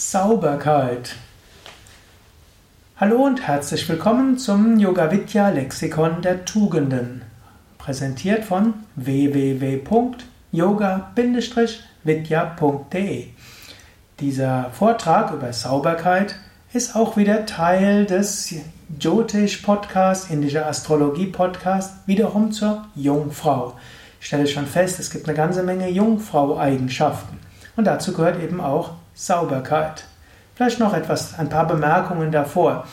Sauberkeit. Hallo und herzlich willkommen zum Yoga Vidya Lexikon der Tugenden, präsentiert von www.yoga-vidya.de. Dieser Vortrag über Sauberkeit ist auch wieder Teil des Jyotish Podcast, indischer Astrologie Podcast, wiederum zur Jungfrau. Ich stelle schon fest, es gibt eine ganze Menge Jungfrau-Eigenschaften. Und dazu gehört eben auch Sauberkeit. Vielleicht noch etwas, ein paar Bemerkungen davor.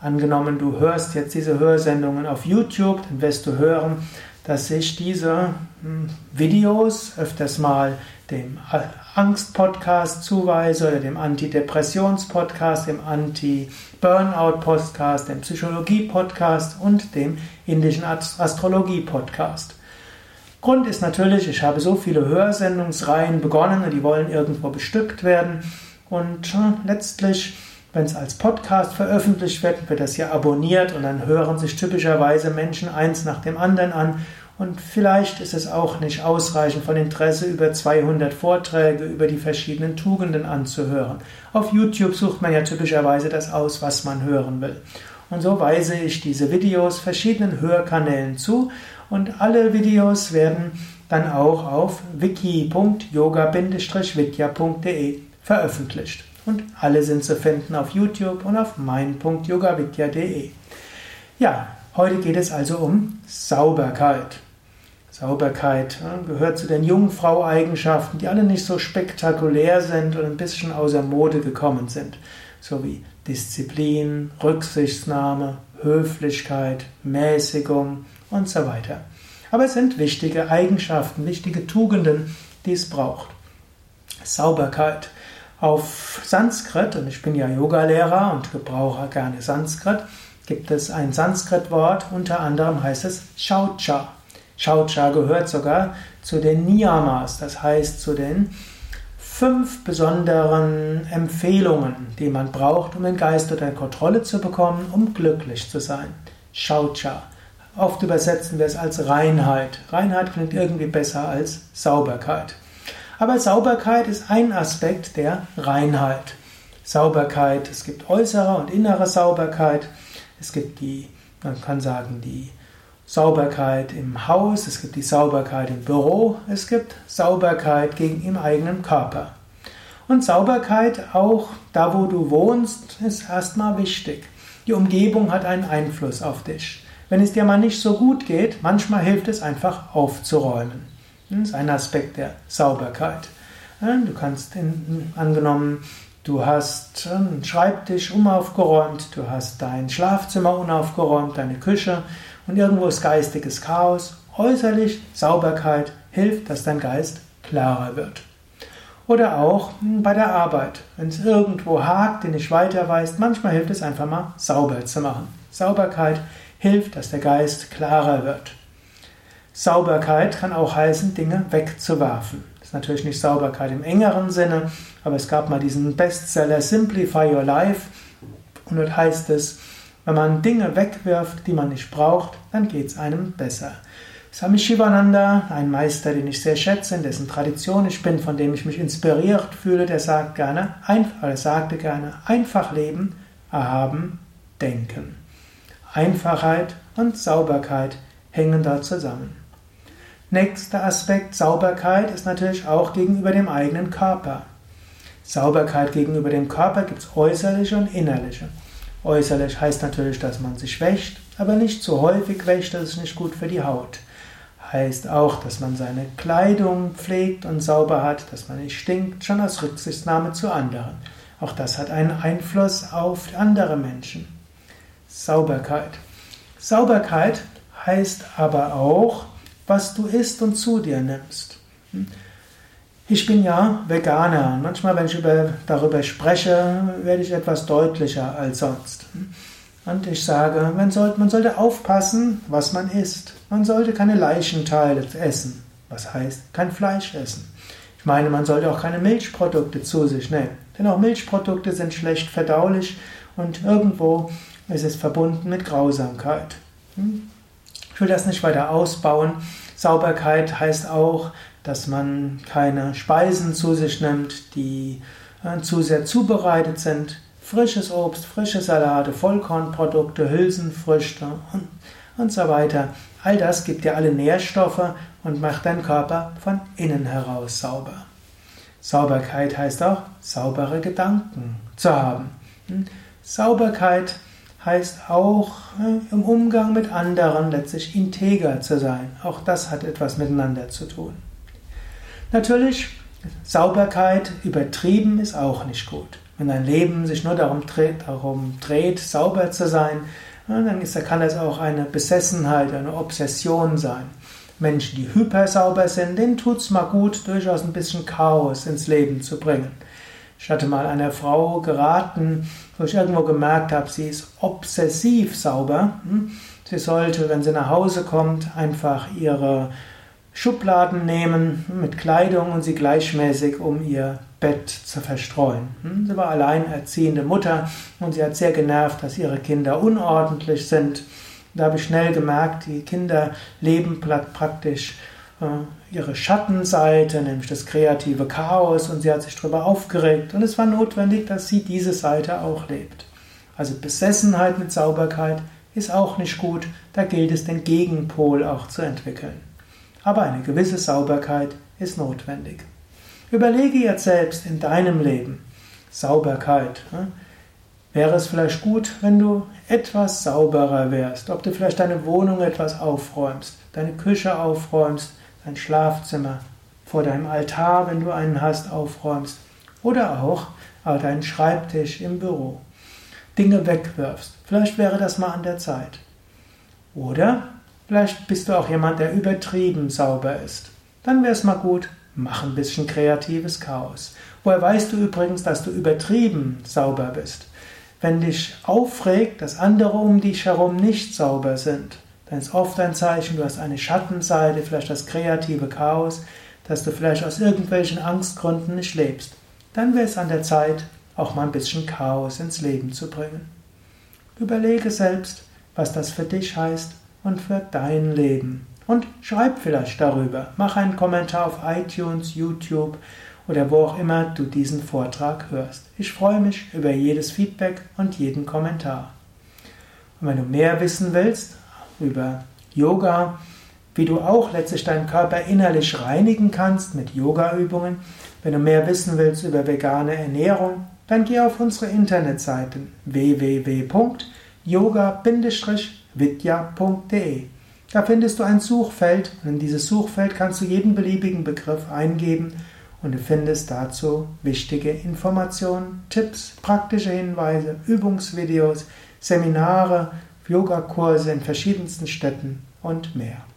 Angenommen, du hörst jetzt diese Hörsendungen auf YouTube, dann wirst du hören, dass ich diese hm, Videos öfters mal dem Angst-Podcast zuweise oder dem Antidepressions-Podcast, dem Anti-Burnout-Podcast, dem Psychologie-Podcast und dem indischen Astrologie-Podcast. Grund ist natürlich, ich habe so viele Hörsendungsreihen begonnen und die wollen irgendwo bestückt werden. Und letztlich, wenn es als Podcast veröffentlicht wird, wird das ja abonniert und dann hören sich typischerweise Menschen eins nach dem anderen an. Und vielleicht ist es auch nicht ausreichend von Interesse, über 200 Vorträge über die verschiedenen Tugenden anzuhören. Auf YouTube sucht man ja typischerweise das aus, was man hören will. Und so weise ich diese Videos verschiedenen Hörkanälen zu und alle Videos werden dann auch auf wiki.yoga-vidya.de veröffentlicht. Und alle sind zu finden auf YouTube und auf mein.yogavidya.de. Ja, heute geht es also um Sauberkeit. Sauberkeit gehört zu den Jungfrau-Eigenschaften, die alle nicht so spektakulär sind und ein bisschen außer Mode gekommen sind, so wie Disziplin, Rücksichtnahme, Höflichkeit, Mäßigung, und so weiter. Aber es sind wichtige Eigenschaften, wichtige Tugenden, die es braucht. Sauberkeit. Auf Sanskrit, und ich bin ja Yogalehrer und gebrauche gerne Sanskrit, gibt es ein Sanskrit-Wort, unter anderem heißt es Shaucha. Shaucha gehört sogar zu den Niyamas, das heißt zu den fünf besonderen Empfehlungen, die man braucht, um den Geist unter Kontrolle zu bekommen, um glücklich zu sein. Shaucha. Oft übersetzen wir es als Reinheit. Reinheit klingt irgendwie besser als Sauberkeit. Aber Sauberkeit ist ein Aspekt der Reinheit. Sauberkeit, es gibt äußere und innere Sauberkeit. Es gibt die, man kann sagen, die Sauberkeit im Haus, es gibt die Sauberkeit im Büro, es gibt Sauberkeit gegen im eigenen Körper. Und Sauberkeit auch da, wo du wohnst, ist erstmal wichtig. Die Umgebung hat einen Einfluss auf dich. Wenn es dir mal nicht so gut geht, manchmal hilft es einfach aufzuräumen. Das ist ein Aspekt der Sauberkeit. Du kannst, in, angenommen, du hast einen Schreibtisch unaufgeräumt, du hast dein Schlafzimmer unaufgeräumt, deine Küche und irgendwo ist geistiges Chaos. Äußerlich Sauberkeit hilft, dass dein Geist klarer wird. Oder auch bei der Arbeit. Wenn es irgendwo hakt, den nicht weiter weißt, manchmal hilft es einfach mal sauber zu machen. Sauberkeit hilft, dass der Geist klarer wird. Sauberkeit kann auch heißen, Dinge wegzuwerfen. Ist natürlich nicht Sauberkeit im engeren Sinne, aber es gab mal diesen Bestseller Simplify Your Life und dort heißt es, wenn man Dinge wegwirft, die man nicht braucht, dann geht es einem besser. Swami Shivananda, ein Meister, den ich sehr schätze, in dessen Tradition ich bin, von dem ich mich inspiriert fühle, der sagt gerne, einfach, sagte gerne, einfach leben, erhaben, denken. Einfachheit und Sauberkeit hängen da zusammen. Nächster Aspekt Sauberkeit ist natürlich auch gegenüber dem eigenen Körper. Sauberkeit gegenüber dem Körper gibt es äußerliche und innerliche. Äußerlich heißt natürlich, dass man sich wäscht, aber nicht zu häufig wäscht, das ist nicht gut für die Haut. Heißt auch, dass man seine Kleidung pflegt und sauber hat, dass man nicht stinkt, schon aus Rücksichtnahme zu anderen. Auch das hat einen Einfluss auf andere Menschen. Sauberkeit. Sauberkeit heißt aber auch, was du isst und zu dir nimmst. Ich bin ja Veganer. Manchmal, wenn ich über, darüber spreche, werde ich etwas deutlicher als sonst. Und ich sage, man sollte, man sollte aufpassen, was man isst. Man sollte keine Leichenteile essen. Was heißt, kein Fleisch essen. Ich meine, man sollte auch keine Milchprodukte zu sich nehmen. Denn auch Milchprodukte sind schlecht verdaulich und irgendwo es ist verbunden mit Grausamkeit. Ich will das nicht weiter ausbauen. Sauberkeit heißt auch, dass man keine Speisen zu sich nimmt, die äh, zu sehr zubereitet sind. Frisches Obst, frische Salate, Vollkornprodukte, Hülsenfrüchte und, und so weiter. All das gibt dir alle Nährstoffe und macht deinen Körper von innen heraus sauber. Sauberkeit heißt auch, saubere Gedanken zu haben. Hm? Sauberkeit heißt auch äh, im Umgang mit anderen letztlich integer zu sein. Auch das hat etwas miteinander zu tun. Natürlich, Sauberkeit übertrieben ist auch nicht gut. Wenn dein Leben sich nur darum dreht, darum dreht sauber zu sein, dann ist, kann es auch eine Besessenheit, eine Obsession sein. Menschen, die hypersauber sind, denen tut es mal gut, durchaus ein bisschen Chaos ins Leben zu bringen. Ich hatte mal einer Frau geraten, wo ich irgendwo gemerkt habe, sie ist obsessiv sauber. Hm? Sie sollte, wenn sie nach Hause kommt, einfach ihre Schubladen nehmen mit Kleidung und sie gleichmäßig um ihr Bett zu verstreuen. Hm? Sie war alleinerziehende Mutter und sie hat sehr genervt, dass ihre Kinder unordentlich sind. Da habe ich schnell gemerkt, die Kinder leben praktisch ihre Schattenseite, nämlich das kreative Chaos, und sie hat sich darüber aufgeregt. Und es war notwendig, dass sie diese Seite auch lebt. Also Besessenheit mit Sauberkeit ist auch nicht gut, da gilt es, den Gegenpol auch zu entwickeln aber eine gewisse Sauberkeit ist notwendig. Überlege jetzt selbst in deinem Leben Sauberkeit. Ne? Wäre es vielleicht gut, wenn du etwas sauberer wärst, ob du vielleicht deine Wohnung etwas aufräumst, deine Küche aufräumst, dein Schlafzimmer, vor deinem Altar, wenn du einen hast, aufräumst oder auch deinen Schreibtisch im Büro. Dinge wegwirfst. Vielleicht wäre das mal an der Zeit. Oder Vielleicht bist du auch jemand, der übertrieben sauber ist. Dann wäre es mal gut, mach ein bisschen kreatives Chaos. Woher weißt du übrigens, dass du übertrieben sauber bist? Wenn dich aufregt, dass andere um dich herum nicht sauber sind, dann ist oft ein Zeichen, du hast eine Schattenseite, vielleicht das kreative Chaos, dass du vielleicht aus irgendwelchen Angstgründen nicht lebst. Dann wäre es an der Zeit, auch mal ein bisschen Chaos ins Leben zu bringen. Überlege selbst, was das für dich heißt und für dein Leben. Und schreib vielleicht darüber. Mach einen Kommentar auf iTunes, YouTube oder wo auch immer du diesen Vortrag hörst. Ich freue mich über jedes Feedback und jeden Kommentar. Und wenn du mehr wissen willst über Yoga, wie du auch letztlich deinen Körper innerlich reinigen kannst mit Yoga-Übungen, wenn du mehr wissen willst über vegane Ernährung, dann geh auf unsere Internetseiten www.yoga- vidya.de. Da findest du ein Suchfeld und in dieses Suchfeld kannst du jeden beliebigen Begriff eingeben und du findest dazu wichtige Informationen, Tipps, praktische Hinweise, Übungsvideos, Seminare, Yogakurse in verschiedensten Städten und mehr.